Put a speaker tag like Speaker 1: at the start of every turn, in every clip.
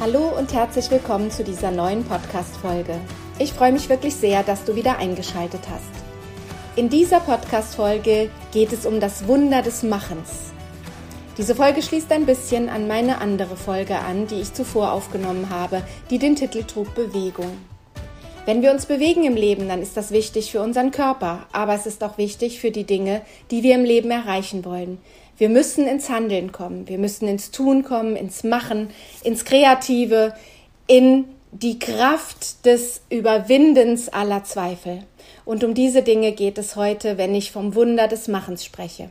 Speaker 1: Hallo und herzlich willkommen zu dieser neuen Podcast-Folge. Ich freue mich wirklich sehr, dass du wieder eingeschaltet hast. In dieser Podcast-Folge geht es um das Wunder des Machens. Diese Folge schließt ein bisschen an meine andere Folge an, die ich zuvor aufgenommen habe, die den Titel trug Bewegung. Wenn wir uns bewegen im Leben, dann ist das wichtig für unseren Körper, aber es ist auch wichtig für die Dinge, die wir im Leben erreichen wollen. Wir müssen ins Handeln kommen, wir müssen ins Tun kommen, ins Machen, ins Kreative, in die Kraft des Überwindens aller Zweifel. Und um diese Dinge geht es heute, wenn ich vom Wunder des Machens spreche.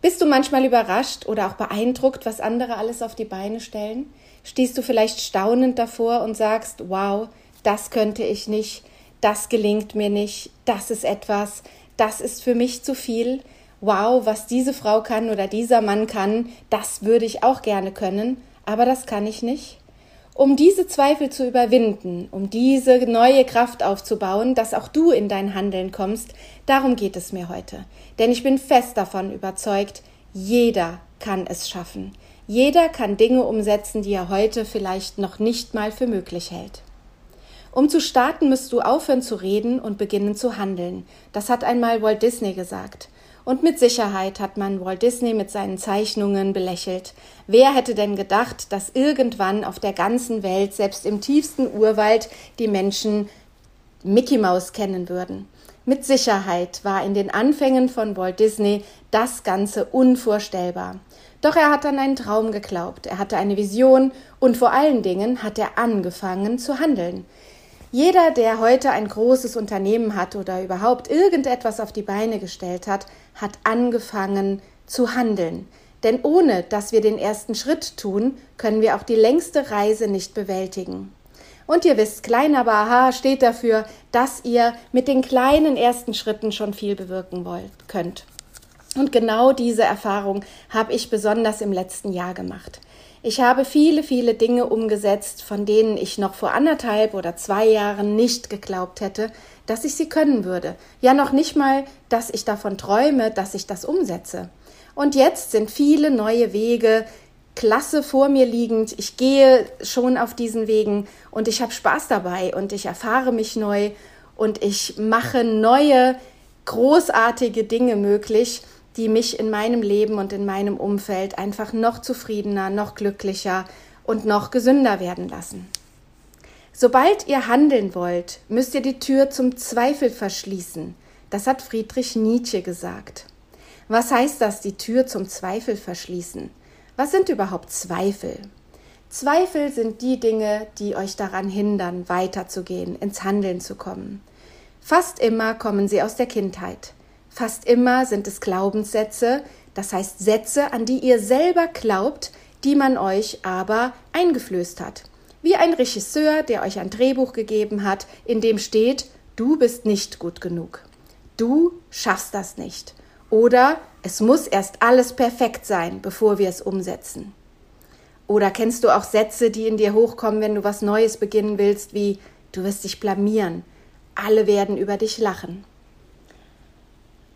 Speaker 1: Bist du manchmal überrascht oder auch beeindruckt, was andere alles auf die Beine stellen? Stehst du vielleicht staunend davor und sagst, wow, das könnte ich nicht, das gelingt mir nicht, das ist etwas, das ist für mich zu viel, wow, was diese Frau kann oder dieser Mann kann, das würde ich auch gerne können, aber das kann ich nicht. Um diese Zweifel zu überwinden, um diese neue Kraft aufzubauen, dass auch du in dein Handeln kommst, darum geht es mir heute. Denn ich bin fest davon überzeugt, jeder kann es schaffen. Jeder kann Dinge umsetzen, die er heute vielleicht noch nicht mal für möglich hält. Um zu starten, müsst du aufhören zu reden und beginnen zu handeln. Das hat einmal Walt Disney gesagt. Und mit Sicherheit hat man Walt Disney mit seinen Zeichnungen belächelt. Wer hätte denn gedacht, dass irgendwann auf der ganzen Welt, selbst im tiefsten Urwald, die Menschen Mickey Mouse kennen würden? Mit Sicherheit war in den Anfängen von Walt Disney das Ganze unvorstellbar. Doch er hat an einen Traum geglaubt, er hatte eine Vision und vor allen Dingen hat er angefangen zu handeln. Jeder, der heute ein großes Unternehmen hat oder überhaupt irgendetwas auf die Beine gestellt hat, hat angefangen zu handeln. Denn ohne dass wir den ersten Schritt tun, können wir auch die längste Reise nicht bewältigen. Und ihr wisst, klein aber aha steht dafür, dass ihr mit den kleinen ersten Schritten schon viel bewirken wollt, könnt. Und genau diese Erfahrung habe ich besonders im letzten Jahr gemacht. Ich habe viele, viele Dinge umgesetzt, von denen ich noch vor anderthalb oder zwei Jahren nicht geglaubt hätte, dass ich sie können würde. Ja, noch nicht mal, dass ich davon träume, dass ich das umsetze. Und jetzt sind viele neue Wege klasse vor mir liegend. Ich gehe schon auf diesen Wegen und ich habe Spaß dabei und ich erfahre mich neu und ich mache neue, großartige Dinge möglich die mich in meinem Leben und in meinem Umfeld einfach noch zufriedener, noch glücklicher und noch gesünder werden lassen. Sobald ihr handeln wollt, müsst ihr die Tür zum Zweifel verschließen. Das hat Friedrich Nietzsche gesagt. Was heißt das, die Tür zum Zweifel verschließen? Was sind überhaupt Zweifel? Zweifel sind die Dinge, die euch daran hindern, weiterzugehen, ins Handeln zu kommen. Fast immer kommen sie aus der Kindheit. Fast immer sind es Glaubenssätze, das heißt Sätze, an die ihr selber glaubt, die man euch aber eingeflößt hat. Wie ein Regisseur, der euch ein Drehbuch gegeben hat, in dem steht, du bist nicht gut genug. Du schaffst das nicht. Oder es muss erst alles perfekt sein, bevor wir es umsetzen. Oder kennst du auch Sätze, die in dir hochkommen, wenn du was Neues beginnen willst, wie du wirst dich blamieren, alle werden über dich lachen.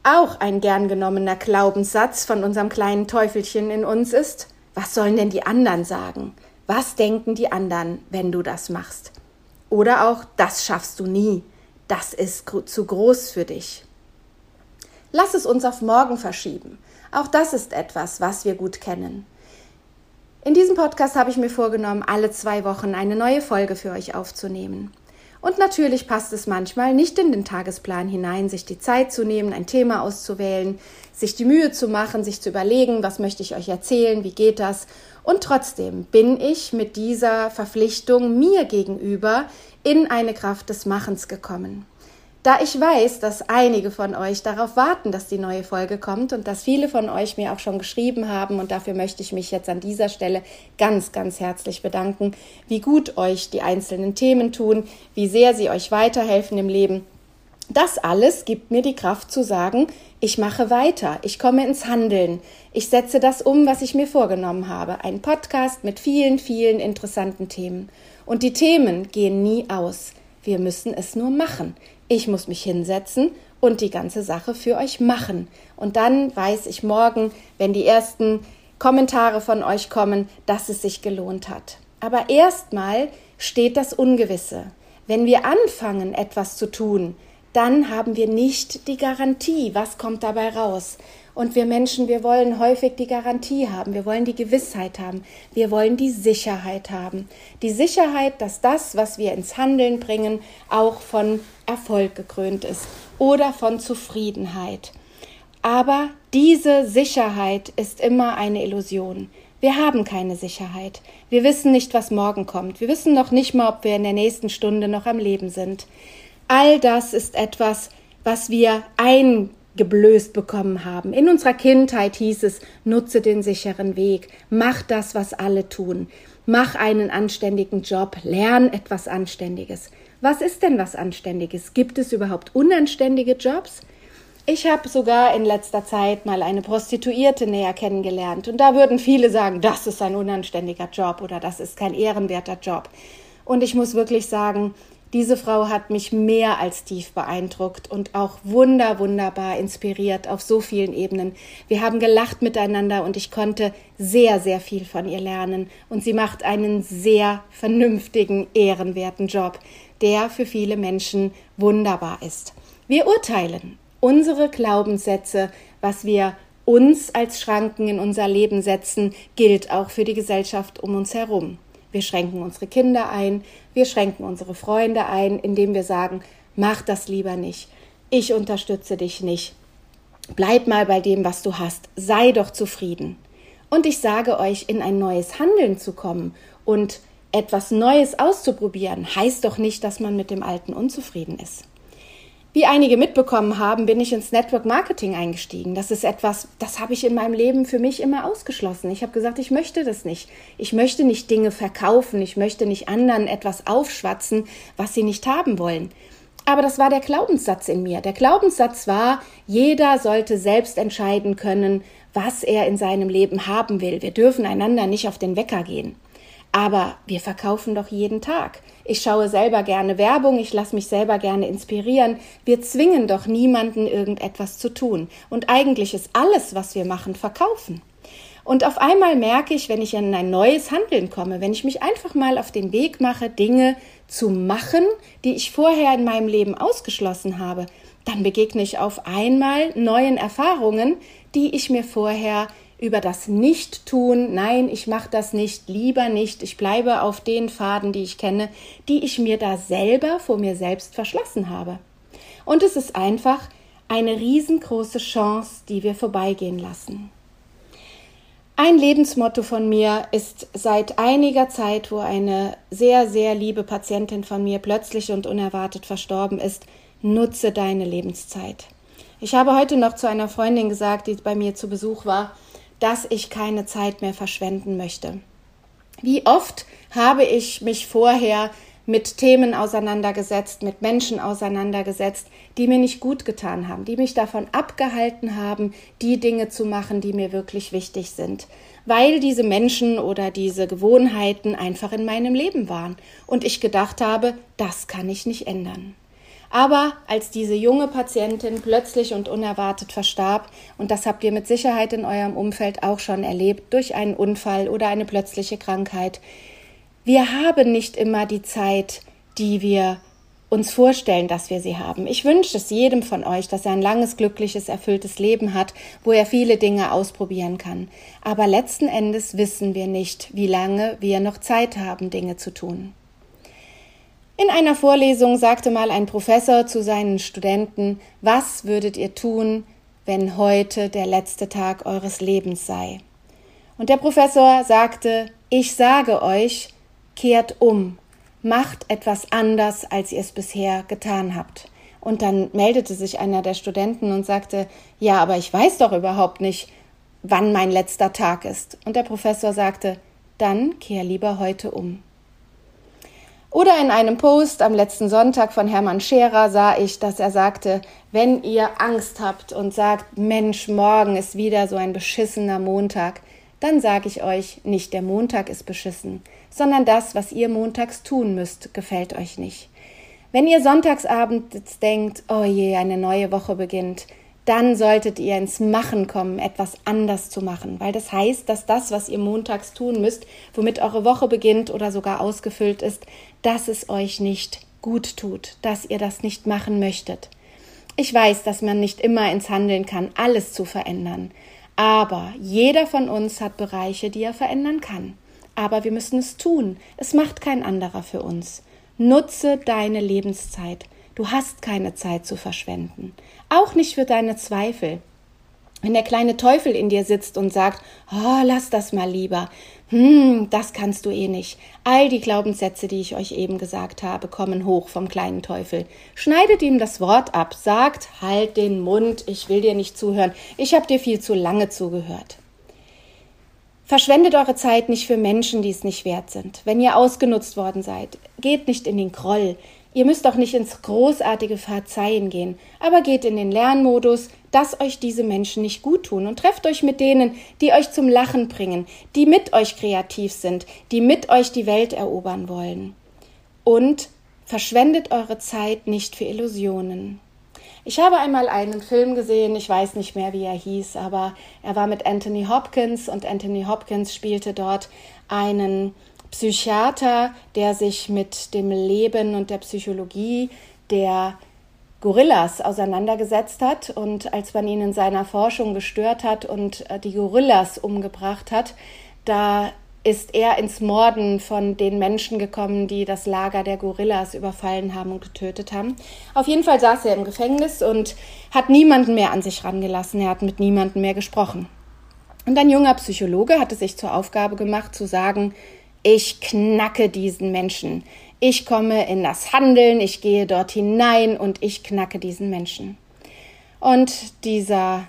Speaker 1: Auch ein gern genommener Glaubenssatz von unserem kleinen Teufelchen in uns ist, was sollen denn die anderen sagen? Was denken die anderen, wenn du das machst? Oder auch, das schaffst du nie, das ist zu groß für dich. Lass es uns auf morgen verschieben. Auch das ist etwas, was wir gut kennen. In diesem Podcast habe ich mir vorgenommen, alle zwei Wochen eine neue Folge für euch aufzunehmen. Und natürlich passt es manchmal nicht in den Tagesplan hinein, sich die Zeit zu nehmen, ein Thema auszuwählen, sich die Mühe zu machen, sich zu überlegen, was möchte ich euch erzählen, wie geht das. Und trotzdem bin ich mit dieser Verpflichtung mir gegenüber in eine Kraft des Machens gekommen. Da ich weiß, dass einige von euch darauf warten, dass die neue Folge kommt und dass viele von euch mir auch schon geschrieben haben und dafür möchte ich mich jetzt an dieser Stelle ganz, ganz herzlich bedanken, wie gut euch die einzelnen Themen tun, wie sehr sie euch weiterhelfen im Leben. Das alles gibt mir die Kraft zu sagen, ich mache weiter, ich komme ins Handeln, ich setze das um, was ich mir vorgenommen habe. Ein Podcast mit vielen, vielen interessanten Themen. Und die Themen gehen nie aus. Wir müssen es nur machen. Ich muss mich hinsetzen und die ganze Sache für euch machen. Und dann weiß ich morgen, wenn die ersten Kommentare von euch kommen, dass es sich gelohnt hat. Aber erstmal steht das Ungewisse. Wenn wir anfangen, etwas zu tun, dann haben wir nicht die Garantie, was kommt dabei raus. Und wir Menschen, wir wollen häufig die Garantie haben, wir wollen die Gewissheit haben, wir wollen die Sicherheit haben. Die Sicherheit, dass das, was wir ins Handeln bringen, auch von Erfolg gekrönt ist oder von Zufriedenheit. Aber diese Sicherheit ist immer eine Illusion. Wir haben keine Sicherheit. Wir wissen nicht, was morgen kommt. Wir wissen noch nicht mal, ob wir in der nächsten Stunde noch am Leben sind. All das ist etwas, was wir ein geblößt bekommen haben. In unserer Kindheit hieß es, nutze den sicheren Weg, mach das, was alle tun, mach einen anständigen Job, lern etwas Anständiges. Was ist denn was Anständiges? Gibt es überhaupt unanständige Jobs? Ich habe sogar in letzter Zeit mal eine Prostituierte näher kennengelernt und da würden viele sagen, das ist ein unanständiger Job oder das ist kein ehrenwerter Job. Und ich muss wirklich sagen, diese Frau hat mich mehr als tief beeindruckt und auch wunder, wunderbar inspiriert auf so vielen Ebenen. Wir haben gelacht miteinander und ich konnte sehr, sehr viel von ihr lernen. Und sie macht einen sehr vernünftigen, ehrenwerten Job, der für viele Menschen wunderbar ist. Wir urteilen unsere Glaubenssätze, was wir uns als Schranken in unser Leben setzen, gilt auch für die Gesellschaft um uns herum. Wir schränken unsere Kinder ein, wir schränken unsere Freunde ein, indem wir sagen, mach das lieber nicht, ich unterstütze dich nicht, bleib mal bei dem, was du hast, sei doch zufrieden. Und ich sage euch, in ein neues Handeln zu kommen und etwas Neues auszuprobieren, heißt doch nicht, dass man mit dem Alten unzufrieden ist. Wie einige mitbekommen haben, bin ich ins Network Marketing eingestiegen. Das ist etwas, das habe ich in meinem Leben für mich immer ausgeschlossen. Ich habe gesagt, ich möchte das nicht. Ich möchte nicht Dinge verkaufen. Ich möchte nicht anderen etwas aufschwatzen, was sie nicht haben wollen. Aber das war der Glaubenssatz in mir. Der Glaubenssatz war, jeder sollte selbst entscheiden können, was er in seinem Leben haben will. Wir dürfen einander nicht auf den Wecker gehen. Aber wir verkaufen doch jeden Tag. Ich schaue selber gerne Werbung, ich lasse mich selber gerne inspirieren. Wir zwingen doch niemanden irgendetwas zu tun. Und eigentlich ist alles, was wir machen, verkaufen. Und auf einmal merke ich, wenn ich in ein neues Handeln komme, wenn ich mich einfach mal auf den Weg mache, Dinge zu machen, die ich vorher in meinem Leben ausgeschlossen habe, dann begegne ich auf einmal neuen Erfahrungen, die ich mir vorher über das Nicht-Tun, nein, ich mache das nicht, lieber nicht, ich bleibe auf den Faden, die ich kenne, die ich mir da selber vor mir selbst verschlossen habe. Und es ist einfach eine riesengroße Chance, die wir vorbeigehen lassen. Ein Lebensmotto von mir ist seit einiger Zeit, wo eine sehr, sehr liebe Patientin von mir plötzlich und unerwartet verstorben ist, nutze deine Lebenszeit. Ich habe heute noch zu einer Freundin gesagt, die bei mir zu Besuch war, dass ich keine Zeit mehr verschwenden möchte. Wie oft habe ich mich vorher mit Themen auseinandergesetzt, mit Menschen auseinandergesetzt, die mir nicht gut getan haben, die mich davon abgehalten haben, die Dinge zu machen, die mir wirklich wichtig sind, weil diese Menschen oder diese Gewohnheiten einfach in meinem Leben waren und ich gedacht habe, das kann ich nicht ändern. Aber als diese junge Patientin plötzlich und unerwartet verstarb, und das habt ihr mit Sicherheit in eurem Umfeld auch schon erlebt, durch einen Unfall oder eine plötzliche Krankheit, wir haben nicht immer die Zeit, die wir uns vorstellen, dass wir sie haben. Ich wünsche es jedem von euch, dass er ein langes, glückliches, erfülltes Leben hat, wo er viele Dinge ausprobieren kann. Aber letzten Endes wissen wir nicht, wie lange wir noch Zeit haben, Dinge zu tun. In einer Vorlesung sagte mal ein Professor zu seinen Studenten, was würdet ihr tun, wenn heute der letzte Tag eures Lebens sei? Und der Professor sagte, ich sage euch, kehrt um, macht etwas anders, als ihr es bisher getan habt. Und dann meldete sich einer der Studenten und sagte, ja, aber ich weiß doch überhaupt nicht, wann mein letzter Tag ist. Und der Professor sagte, dann kehr lieber heute um. Oder in einem Post am letzten Sonntag von Hermann Scherer sah ich, dass er sagte, wenn ihr Angst habt und sagt, Mensch, morgen ist wieder so ein beschissener Montag, dann sage ich euch, nicht der Montag ist beschissen, sondern das, was ihr montags tun müsst, gefällt euch nicht. Wenn ihr sonntagsabend denkt, oh je, eine neue Woche beginnt, dann solltet ihr ins Machen kommen, etwas anders zu machen, weil das heißt, dass das, was ihr montags tun müsst, womit eure Woche beginnt oder sogar ausgefüllt ist, dass es euch nicht gut tut, dass ihr das nicht machen möchtet. Ich weiß, dass man nicht immer ins Handeln kann, alles zu verändern, aber jeder von uns hat Bereiche, die er verändern kann. Aber wir müssen es tun. Es macht kein anderer für uns. Nutze deine Lebenszeit. Du hast keine Zeit zu verschwenden. Auch nicht für deine Zweifel. Wenn der kleine Teufel in dir sitzt und sagt, oh, lass das mal lieber, hm, das kannst du eh nicht. All die Glaubenssätze, die ich euch eben gesagt habe, kommen hoch vom kleinen Teufel. Schneidet ihm das Wort ab, sagt, halt den Mund, ich will dir nicht zuhören, ich habe dir viel zu lange zugehört. Verschwendet eure Zeit nicht für Menschen, die es nicht wert sind. Wenn ihr ausgenutzt worden seid, geht nicht in den Groll, Ihr müsst auch nicht ins großartige Verzeihen gehen, aber geht in den Lernmodus, dass euch diese Menschen nicht gut tun und trefft euch mit denen, die euch zum Lachen bringen, die mit euch kreativ sind, die mit euch die Welt erobern wollen. Und verschwendet eure Zeit nicht für Illusionen. Ich habe einmal einen Film gesehen, ich weiß nicht mehr, wie er hieß, aber er war mit Anthony Hopkins und Anthony Hopkins spielte dort einen Psychiater, der sich mit dem Leben und der Psychologie der Gorillas auseinandergesetzt hat und als man ihn in seiner Forschung gestört hat und äh, die Gorillas umgebracht hat, da ist er ins Morden von den Menschen gekommen, die das Lager der Gorillas überfallen haben und getötet haben. Auf jeden Fall saß er im Gefängnis und hat niemanden mehr an sich rangelassen. Er hat mit niemandem mehr gesprochen. Und ein junger Psychologe hatte sich zur Aufgabe gemacht zu sagen, ich knacke diesen Menschen. Ich komme in das Handeln, ich gehe dort hinein und ich knacke diesen Menschen. Und dieser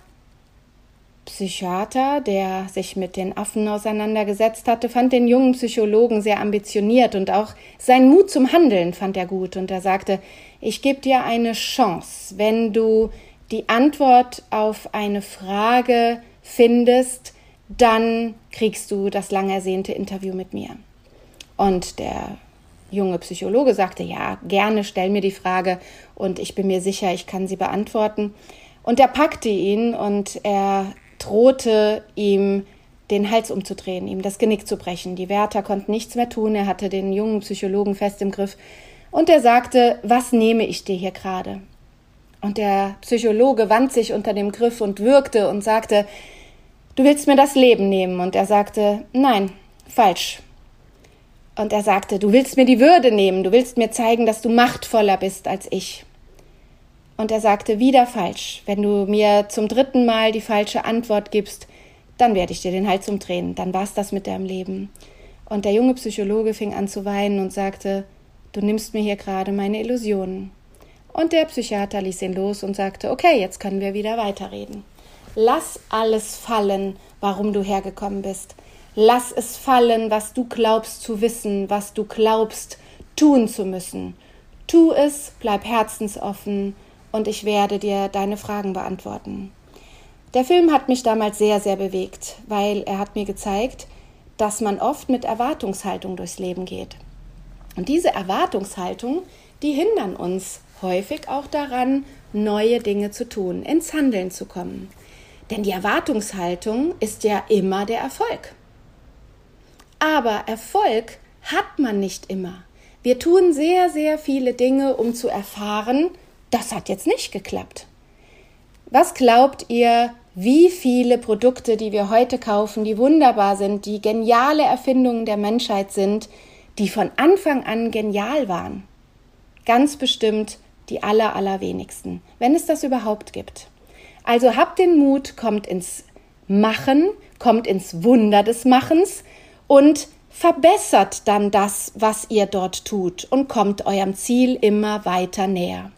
Speaker 1: Psychiater, der sich mit den Affen auseinandergesetzt hatte, fand den jungen Psychologen sehr ambitioniert und auch seinen Mut zum Handeln fand er gut. Und er sagte, ich gebe dir eine Chance, wenn du die Antwort auf eine Frage findest, dann kriegst du das lang ersehnte Interview mit mir. Und der junge Psychologe sagte, ja, gerne stell mir die Frage und ich bin mir sicher, ich kann sie beantworten. Und er packte ihn und er drohte ihm den Hals umzudrehen, ihm das Genick zu brechen. Die Wärter konnten nichts mehr tun, er hatte den jungen Psychologen fest im Griff und er sagte, was nehme ich dir hier gerade? Und der Psychologe wand sich unter dem Griff und würgte und sagte, du willst mir das Leben nehmen. Und er sagte, nein, falsch. Und er sagte, du willst mir die Würde nehmen, du willst mir zeigen, dass du machtvoller bist als ich. Und er sagte, wieder falsch. Wenn du mir zum dritten Mal die falsche Antwort gibst, dann werde ich dir den Hals umdrehen. Dann war's das mit deinem Leben. Und der junge Psychologe fing an zu weinen und sagte, du nimmst mir hier gerade meine Illusionen. Und der Psychiater ließ ihn los und sagte, okay, jetzt können wir wieder weiterreden. Lass alles fallen, warum du hergekommen bist. Lass es fallen, was du glaubst zu wissen, was du glaubst tun zu müssen. Tu es, bleib herzensoffen und ich werde dir deine Fragen beantworten. Der Film hat mich damals sehr, sehr bewegt, weil er hat mir gezeigt, dass man oft mit Erwartungshaltung durchs Leben geht. Und diese Erwartungshaltung, die hindern uns häufig auch daran, neue Dinge zu tun, ins Handeln zu kommen. Denn die Erwartungshaltung ist ja immer der Erfolg. Aber Erfolg hat man nicht immer. Wir tun sehr, sehr viele Dinge, um zu erfahren, das hat jetzt nicht geklappt. Was glaubt ihr, wie viele Produkte, die wir heute kaufen, die wunderbar sind, die geniale Erfindungen der Menschheit sind, die von Anfang an genial waren? Ganz bestimmt die aller, allerwenigsten, wenn es das überhaupt gibt. Also habt den Mut, kommt ins Machen, kommt ins Wunder des Machens und verbessert dann das, was ihr dort tut und kommt eurem Ziel immer weiter näher.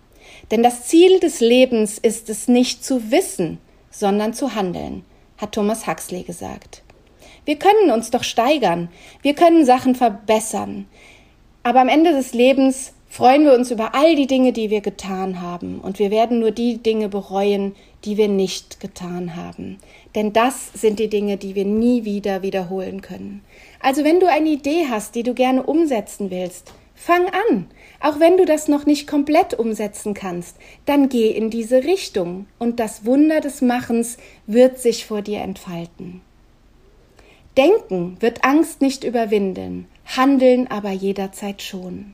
Speaker 1: Denn das Ziel des Lebens ist es nicht zu wissen, sondern zu handeln, hat Thomas Huxley gesagt. Wir können uns doch steigern, wir können Sachen verbessern, aber am Ende des Lebens freuen wir uns über all die Dinge, die wir getan haben, und wir werden nur die Dinge bereuen, die wir nicht getan haben. Denn das sind die Dinge, die wir nie wieder wiederholen können. Also wenn du eine Idee hast, die du gerne umsetzen willst, fang an. Auch wenn du das noch nicht komplett umsetzen kannst, dann geh in diese Richtung und das Wunder des Machens wird sich vor dir entfalten. Denken wird Angst nicht überwinden, handeln aber jederzeit schon.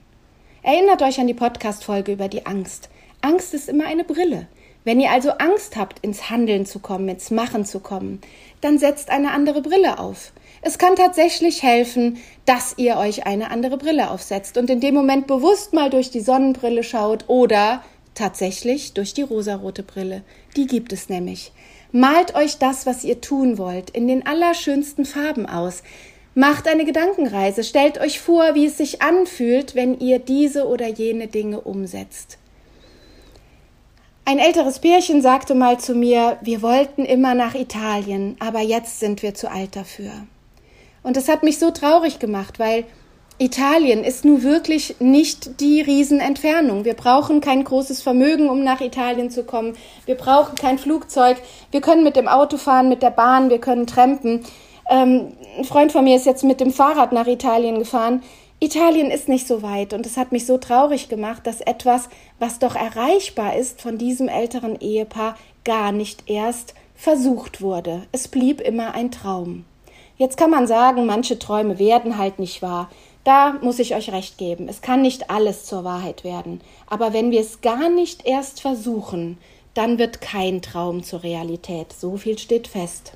Speaker 1: Erinnert euch an die Podcast-Folge über die Angst. Angst ist immer eine Brille. Wenn ihr also Angst habt, ins Handeln zu kommen, ins Machen zu kommen, dann setzt eine andere Brille auf. Es kann tatsächlich helfen, dass ihr euch eine andere Brille aufsetzt und in dem Moment bewusst mal durch die Sonnenbrille schaut oder tatsächlich durch die rosarote Brille. Die gibt es nämlich. Malt euch das, was ihr tun wollt, in den allerschönsten Farben aus. Macht eine Gedankenreise, stellt euch vor, wie es sich anfühlt, wenn ihr diese oder jene Dinge umsetzt. Ein älteres Pärchen sagte mal zu mir, wir wollten immer nach Italien, aber jetzt sind wir zu alt dafür. Und das hat mich so traurig gemacht, weil Italien ist nun wirklich nicht die Riesenentfernung. Wir brauchen kein großes Vermögen, um nach Italien zu kommen. Wir brauchen kein Flugzeug. Wir können mit dem Auto fahren, mit der Bahn, wir können trampen. Ähm, ein Freund von mir ist jetzt mit dem Fahrrad nach Italien gefahren. Italien ist nicht so weit und es hat mich so traurig gemacht, dass etwas, was doch erreichbar ist von diesem älteren Ehepaar, gar nicht erst versucht wurde. Es blieb immer ein Traum. Jetzt kann man sagen, manche Träume werden halt nicht wahr. Da muss ich euch recht geben. Es kann nicht alles zur Wahrheit werden. Aber wenn wir es gar nicht erst versuchen, dann wird kein Traum zur Realität. So viel steht fest.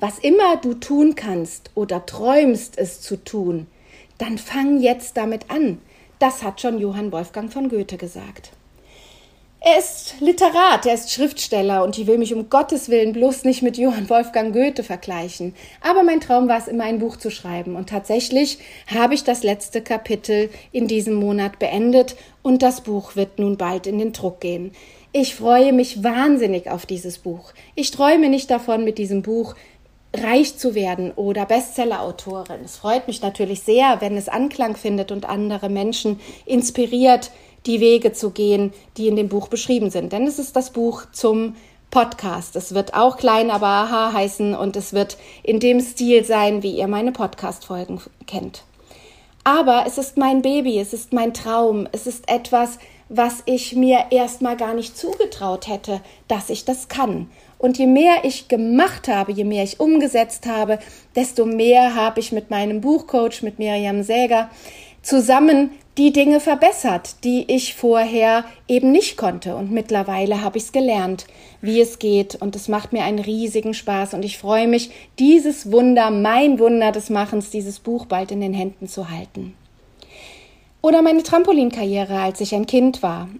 Speaker 1: Was immer du tun kannst oder träumst es zu tun, dann fang jetzt damit an. Das hat schon Johann Wolfgang von Goethe gesagt. Er ist Literat, er ist Schriftsteller und ich will mich um Gottes Willen bloß nicht mit Johann Wolfgang Goethe vergleichen. Aber mein Traum war es immer, ein Buch zu schreiben. Und tatsächlich habe ich das letzte Kapitel in diesem Monat beendet und das Buch wird nun bald in den Druck gehen. Ich freue mich wahnsinnig auf dieses Buch. Ich träume nicht davon, mit diesem Buch reich zu werden oder Bestsellerautorin. Es freut mich natürlich sehr, wenn es Anklang findet und andere Menschen inspiriert, die Wege zu gehen, die in dem Buch beschrieben sind. Denn es ist das Buch zum Podcast. Es wird auch klein, aber aha heißen und es wird in dem Stil sein, wie ihr meine Podcast-Folgen kennt. Aber es ist mein Baby, es ist mein Traum, es ist etwas, was ich mir erstmal gar nicht zugetraut hätte, dass ich das kann. Und je mehr ich gemacht habe, je mehr ich umgesetzt habe, desto mehr habe ich mit meinem Buchcoach, mit Miriam Säger, zusammen die Dinge verbessert, die ich vorher eben nicht konnte. Und mittlerweile habe ich es gelernt, wie es geht. Und es macht mir einen riesigen Spaß. Und ich freue mich, dieses Wunder, mein Wunder des Machens, dieses Buch bald in den Händen zu halten. Oder meine Trampolinkarriere, als ich ein Kind war.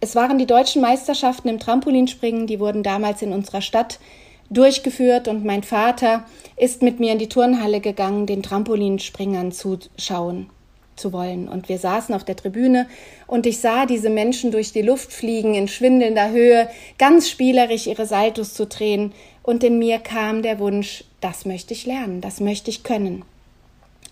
Speaker 1: Es waren die deutschen Meisterschaften im Trampolinspringen, die wurden damals in unserer Stadt durchgeführt und mein Vater ist mit mir in die Turnhalle gegangen, den Trampolinspringern zuschauen zu wollen. Und wir saßen auf der Tribüne und ich sah diese Menschen durch die Luft fliegen in schwindelnder Höhe, ganz spielerisch ihre Saltos zu drehen. Und in mir kam der Wunsch, das möchte ich lernen, das möchte ich können.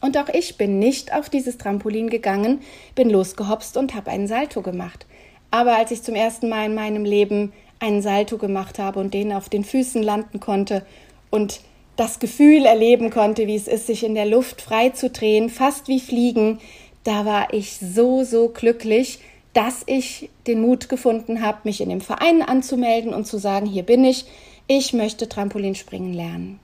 Speaker 1: Und auch ich bin nicht auf dieses Trampolin gegangen, bin losgehopst und habe einen Salto gemacht. Aber als ich zum ersten Mal in meinem Leben einen Salto gemacht habe und den auf den Füßen landen konnte und das Gefühl erleben konnte, wie es ist, sich in der Luft frei zu drehen, fast wie Fliegen, da war ich so, so glücklich, dass ich den Mut gefunden habe, mich in dem Verein anzumelden und zu sagen, hier bin ich, ich möchte Trampolinspringen lernen.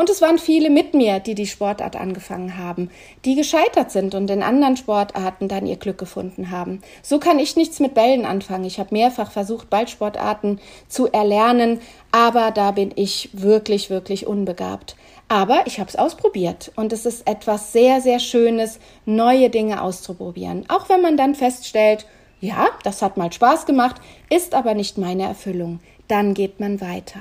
Speaker 1: Und es waren viele mit mir, die die Sportart angefangen haben, die gescheitert sind und in anderen Sportarten dann ihr Glück gefunden haben. So kann ich nichts mit Bällen anfangen. Ich habe mehrfach versucht, Ballsportarten zu erlernen, aber da bin ich wirklich, wirklich unbegabt. Aber ich habe es ausprobiert und es ist etwas sehr, sehr Schönes, neue Dinge auszuprobieren. Auch wenn man dann feststellt, ja, das hat mal Spaß gemacht, ist aber nicht meine Erfüllung. Dann geht man weiter.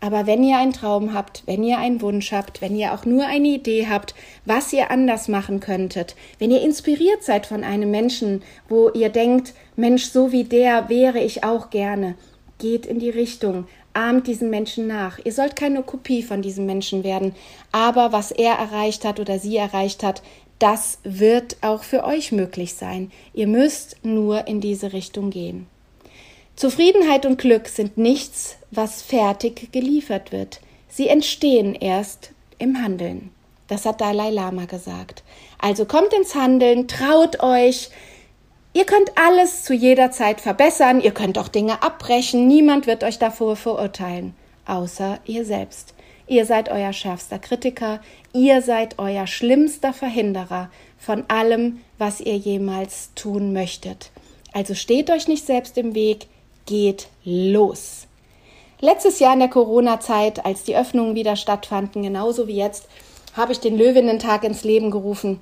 Speaker 1: Aber wenn ihr einen Traum habt, wenn ihr einen Wunsch habt, wenn ihr auch nur eine Idee habt, was ihr anders machen könntet, wenn ihr inspiriert seid von einem Menschen, wo ihr denkt, Mensch, so wie der wäre ich auch gerne, geht in die Richtung, ahmt diesen Menschen nach. Ihr sollt keine Kopie von diesem Menschen werden, aber was er erreicht hat oder sie erreicht hat, das wird auch für euch möglich sein. Ihr müsst nur in diese Richtung gehen. Zufriedenheit und Glück sind nichts, was fertig geliefert wird. Sie entstehen erst im Handeln. Das hat Dalai Lama gesagt. Also kommt ins Handeln, traut euch. Ihr könnt alles zu jeder Zeit verbessern, ihr könnt auch Dinge abbrechen, niemand wird euch davor verurteilen, außer ihr selbst. Ihr seid euer schärfster Kritiker, ihr seid euer schlimmster Verhinderer von allem, was ihr jemals tun möchtet. Also steht euch nicht selbst im Weg, geht los. Letztes Jahr in der Corona-Zeit, als die Öffnungen wieder stattfanden, genauso wie jetzt, habe ich den Löwinnen-Tag ins Leben gerufen.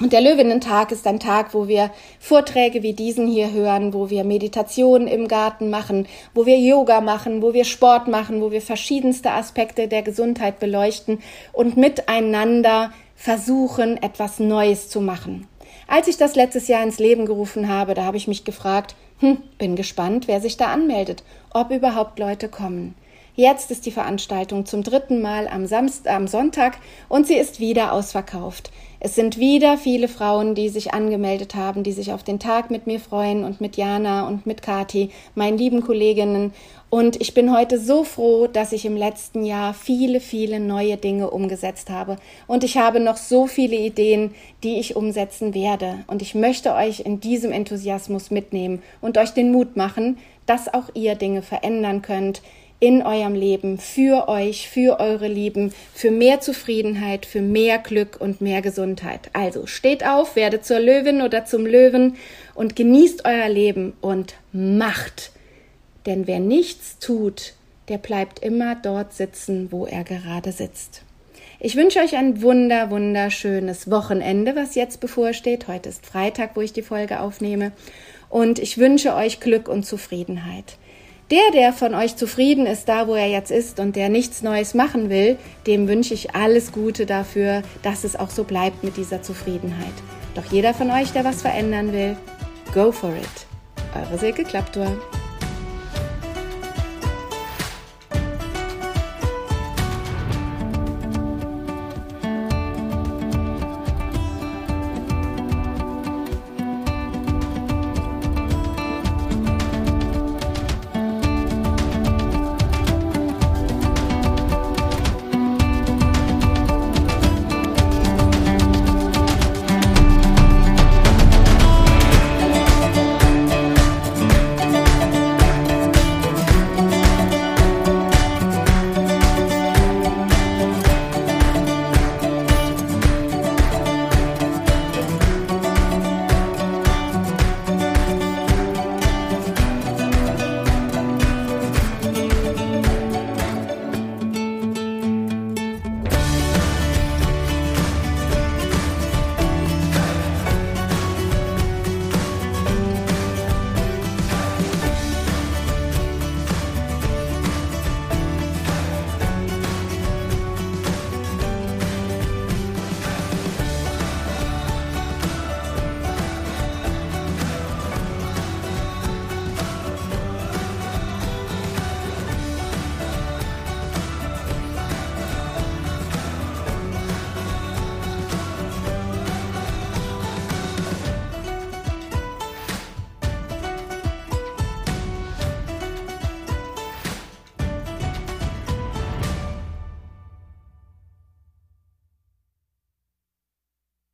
Speaker 1: Und der Löwinnen-Tag ist ein Tag, wo wir Vorträge wie diesen hier hören, wo wir Meditation im Garten machen, wo wir Yoga machen, wo wir Sport machen, wo wir verschiedenste Aspekte der Gesundheit beleuchten und miteinander versuchen, etwas Neues zu machen. Als ich das letztes Jahr ins Leben gerufen habe, da habe ich mich gefragt, hm, bin gespannt, wer sich da anmeldet, ob überhaupt Leute kommen. Jetzt ist die Veranstaltung zum dritten Mal am, Samstag, am Sonntag und sie ist wieder ausverkauft. Es sind wieder viele Frauen, die sich angemeldet haben, die sich auf den Tag mit mir freuen und mit Jana und mit Kati, meinen lieben Kolleginnen. Und ich bin heute so froh, dass ich im letzten Jahr viele, viele neue Dinge umgesetzt habe. Und ich habe noch so viele Ideen, die ich umsetzen werde. Und ich möchte euch in diesem Enthusiasmus mitnehmen und euch den Mut machen, dass auch ihr Dinge verändern könnt, in eurem Leben, für euch, für eure Lieben, für mehr Zufriedenheit, für mehr Glück und mehr Gesundheit. Also steht auf, werdet zur Löwin oder zum Löwen und genießt euer Leben und macht. Denn wer nichts tut, der bleibt immer dort sitzen, wo er gerade sitzt. Ich wünsche euch ein wunder, wunderschönes Wochenende, was jetzt bevorsteht. Heute ist Freitag, wo ich die Folge aufnehme. Und ich wünsche euch Glück und Zufriedenheit. Der, der von euch zufrieden ist, da wo er jetzt ist und der nichts Neues machen will, dem wünsche ich alles Gute dafür, dass es auch so bleibt mit dieser Zufriedenheit. Doch jeder von euch, der was verändern will, go for it. Eure Silke Klapptor.